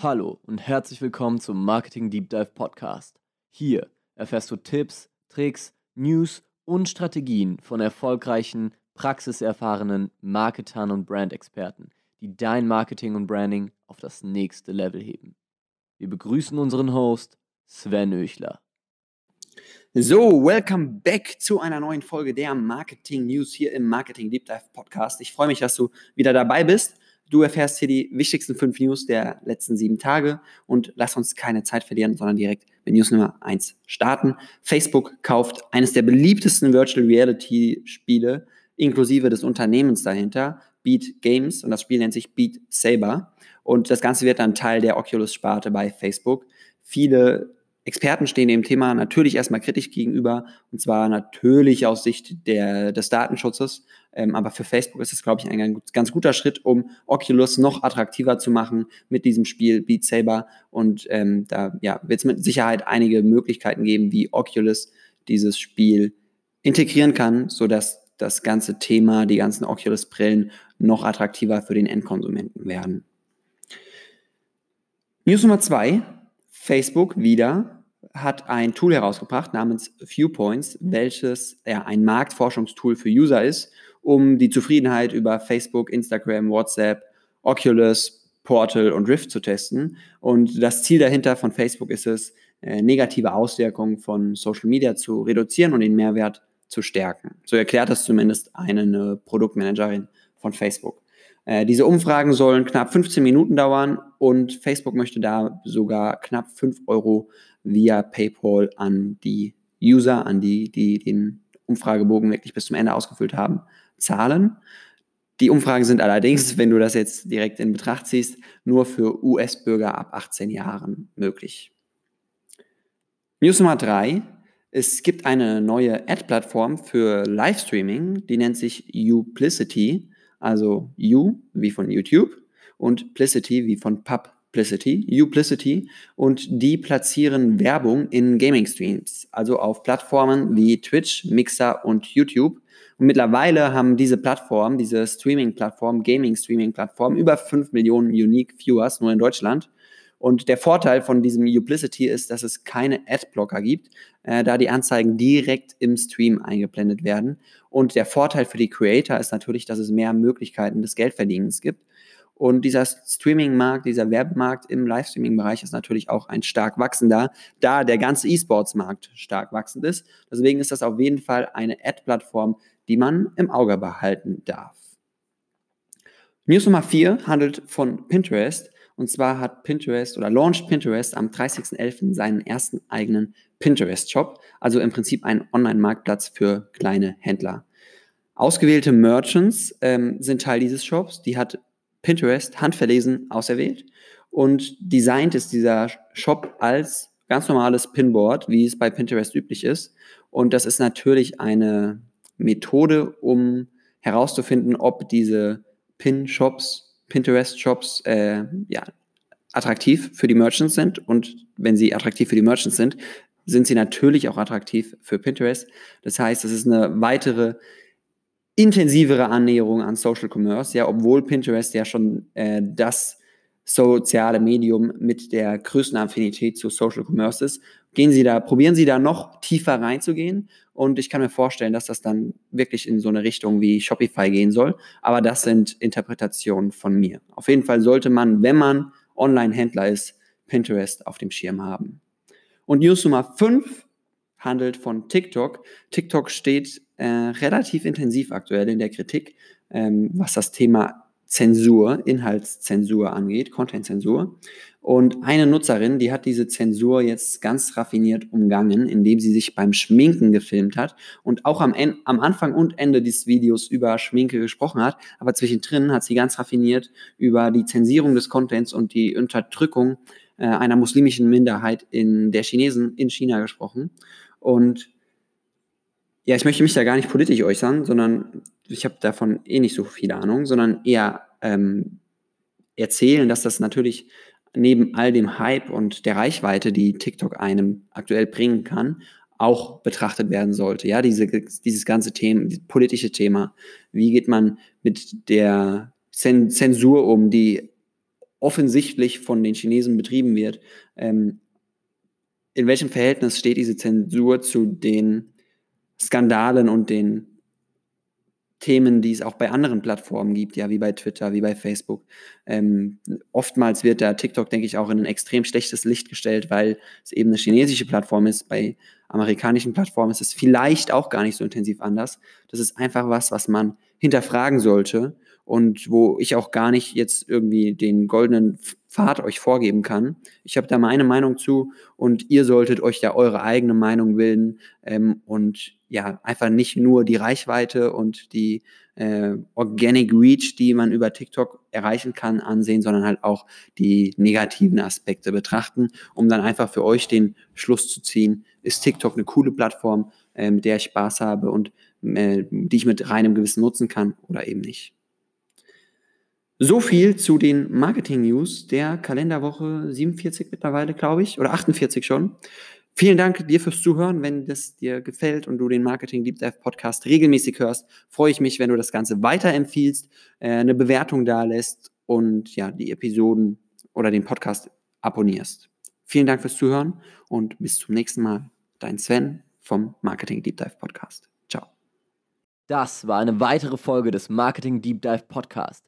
Hallo und herzlich willkommen zum Marketing Deep Dive Podcast. Hier erfährst du Tipps, Tricks, News und Strategien von erfolgreichen, praxiserfahrenen Marketern und Brandexperten, die dein Marketing und Branding auf das nächste Level heben. Wir begrüßen unseren Host Sven Öchler. So, welcome back zu einer neuen Folge der Marketing News hier im Marketing Deep Dive Podcast. Ich freue mich, dass du wieder dabei bist. Du erfährst hier die wichtigsten fünf News der letzten sieben Tage und lass uns keine Zeit verlieren, sondern direkt mit News Nummer eins starten. Facebook kauft eines der beliebtesten Virtual Reality Spiele, inklusive des Unternehmens dahinter, Beat Games, und das Spiel nennt sich Beat Saber. Und das Ganze wird dann Teil der Oculus-Sparte bei Facebook. Viele Experten stehen dem Thema natürlich erstmal kritisch gegenüber, und zwar natürlich aus Sicht der, des Datenschutzes. Ähm, aber für Facebook ist es, glaube ich, ein ganz guter Schritt, um Oculus noch attraktiver zu machen mit diesem Spiel Beat Saber. Und ähm, da ja, wird es mit Sicherheit einige Möglichkeiten geben, wie Oculus dieses Spiel integrieren kann, sodass das ganze Thema, die ganzen Oculus-Brillen noch attraktiver für den Endkonsumenten werden. News Nummer zwei. Facebook wieder hat ein Tool herausgebracht namens Viewpoints, welches ja, ein Marktforschungstool für User ist, um die Zufriedenheit über Facebook, Instagram, WhatsApp, Oculus, Portal und Rift zu testen. Und das Ziel dahinter von Facebook ist es, äh, negative Auswirkungen von Social Media zu reduzieren und den Mehrwert zu stärken. So erklärt das zumindest eine Produktmanagerin von Facebook. Äh, diese Umfragen sollen knapp 15 Minuten dauern und Facebook möchte da sogar knapp 5 Euro via PayPal an die User, an die, die den Umfragebogen wirklich bis zum Ende ausgefüllt haben, zahlen. Die Umfragen sind allerdings, wenn du das jetzt direkt in Betracht ziehst, nur für US-Bürger ab 18 Jahren möglich. News Nummer drei. Es gibt eine neue Ad-Plattform für Livestreaming, die nennt sich Uplicity, also U wie von YouTube und Plicity wie von Pub Plicity, Uplicity, und die platzieren Werbung in Gaming-Streams, also auf Plattformen wie Twitch, Mixer und YouTube. Und mittlerweile haben diese Plattformen, diese Streaming-Plattform, Gaming-Streaming-Plattform, über 5 Millionen Unique Viewers nur in Deutschland. Und der Vorteil von diesem Uplicity ist, dass es keine Adblocker gibt, äh, da die Anzeigen direkt im Stream eingeblendet werden. Und der Vorteil für die Creator ist natürlich, dass es mehr Möglichkeiten des Geldverdienens gibt. Und dieser Streaming-Markt, dieser Werbemarkt im Livestreaming-Bereich ist natürlich auch ein stark wachsender, da der ganze E-Sports-Markt stark wachsend ist. Deswegen ist das auf jeden Fall eine Ad-Plattform, die man im Auge behalten darf. News Nummer 4 handelt von Pinterest. Und zwar hat Pinterest oder launched Pinterest am 30.11. seinen ersten eigenen Pinterest-Shop, also im Prinzip ein Online-Marktplatz für kleine Händler. Ausgewählte Merchants ähm, sind Teil dieses Shops. Die hat Pinterest handverlesen auserwählt und designt ist dieser Shop als ganz normales Pinboard, wie es bei Pinterest üblich ist. Und das ist natürlich eine Methode, um herauszufinden, ob diese Pin-Shops, Pinterest-Shops, äh, ja, attraktiv für die Merchants sind. Und wenn sie attraktiv für die Merchants sind, sind sie natürlich auch attraktiv für Pinterest. Das heißt, es ist eine weitere intensivere Annäherung an Social Commerce, ja, obwohl Pinterest ja schon äh, das soziale Medium mit der größten Affinität zu Social Commerce ist. Gehen Sie da, probieren Sie da noch tiefer reinzugehen und ich kann mir vorstellen, dass das dann wirklich in so eine Richtung wie Shopify gehen soll. Aber das sind Interpretationen von mir. Auf jeden Fall sollte man, wenn man Online-Händler ist, Pinterest auf dem Schirm haben. Und News Nummer 5 handelt von TikTok. TikTok steht äh, relativ intensiv aktuell in der Kritik, ähm, was das Thema Zensur, Inhaltszensur angeht, Content-Zensur. Und eine Nutzerin, die hat diese Zensur jetzt ganz raffiniert umgangen, indem sie sich beim Schminken gefilmt hat und auch am, en am Anfang und Ende dieses Videos über Schminke gesprochen hat. Aber zwischendrin hat sie ganz raffiniert über die Zensierung des Contents und die Unterdrückung äh, einer muslimischen Minderheit in der Chinesen in China gesprochen. Und ja, ich möchte mich da gar nicht politisch äußern, sondern ich habe davon eh nicht so viel Ahnung, sondern eher ähm, erzählen, dass das natürlich neben all dem Hype und der Reichweite, die TikTok einem aktuell bringen kann, auch betrachtet werden sollte. Ja, diese, dieses ganze Thema, dieses politische Thema. Wie geht man mit der Zensur um, die offensichtlich von den Chinesen betrieben wird, ähm, in welchem Verhältnis steht diese Zensur zu den Skandalen und den Themen, die es auch bei anderen Plattformen gibt, ja, wie bei Twitter, wie bei Facebook. Ähm, oftmals wird da TikTok, denke ich, auch in ein extrem schlechtes Licht gestellt, weil es eben eine chinesische Plattform ist. Bei amerikanischen Plattformen ist es vielleicht auch gar nicht so intensiv anders. Das ist einfach was, was man hinterfragen sollte und wo ich auch gar nicht jetzt irgendwie den goldenen Pfad euch vorgeben kann. Ich habe da meine Meinung zu und ihr solltet euch ja eure eigene Meinung bilden ähm, und ja, einfach nicht nur die Reichweite und die äh, Organic Reach, die man über TikTok erreichen kann, ansehen, sondern halt auch die negativen Aspekte betrachten, um dann einfach für euch den Schluss zu ziehen, ist TikTok eine coole Plattform, äh, mit der ich Spaß habe und äh, die ich mit reinem Gewissen nutzen kann oder eben nicht. So viel zu den Marketing-News der Kalenderwoche 47 mittlerweile, glaube ich, oder 48 schon. Vielen Dank dir fürs Zuhören. Wenn das dir gefällt und du den Marketing Deep Dive Podcast regelmäßig hörst, freue ich mich, wenn du das Ganze weiterempfiehlst, äh, eine Bewertung da lässt und ja, die Episoden oder den Podcast abonnierst. Vielen Dank fürs Zuhören und bis zum nächsten Mal. Dein Sven vom Marketing Deep Dive Podcast. Ciao. Das war eine weitere Folge des Marketing Deep Dive Podcast.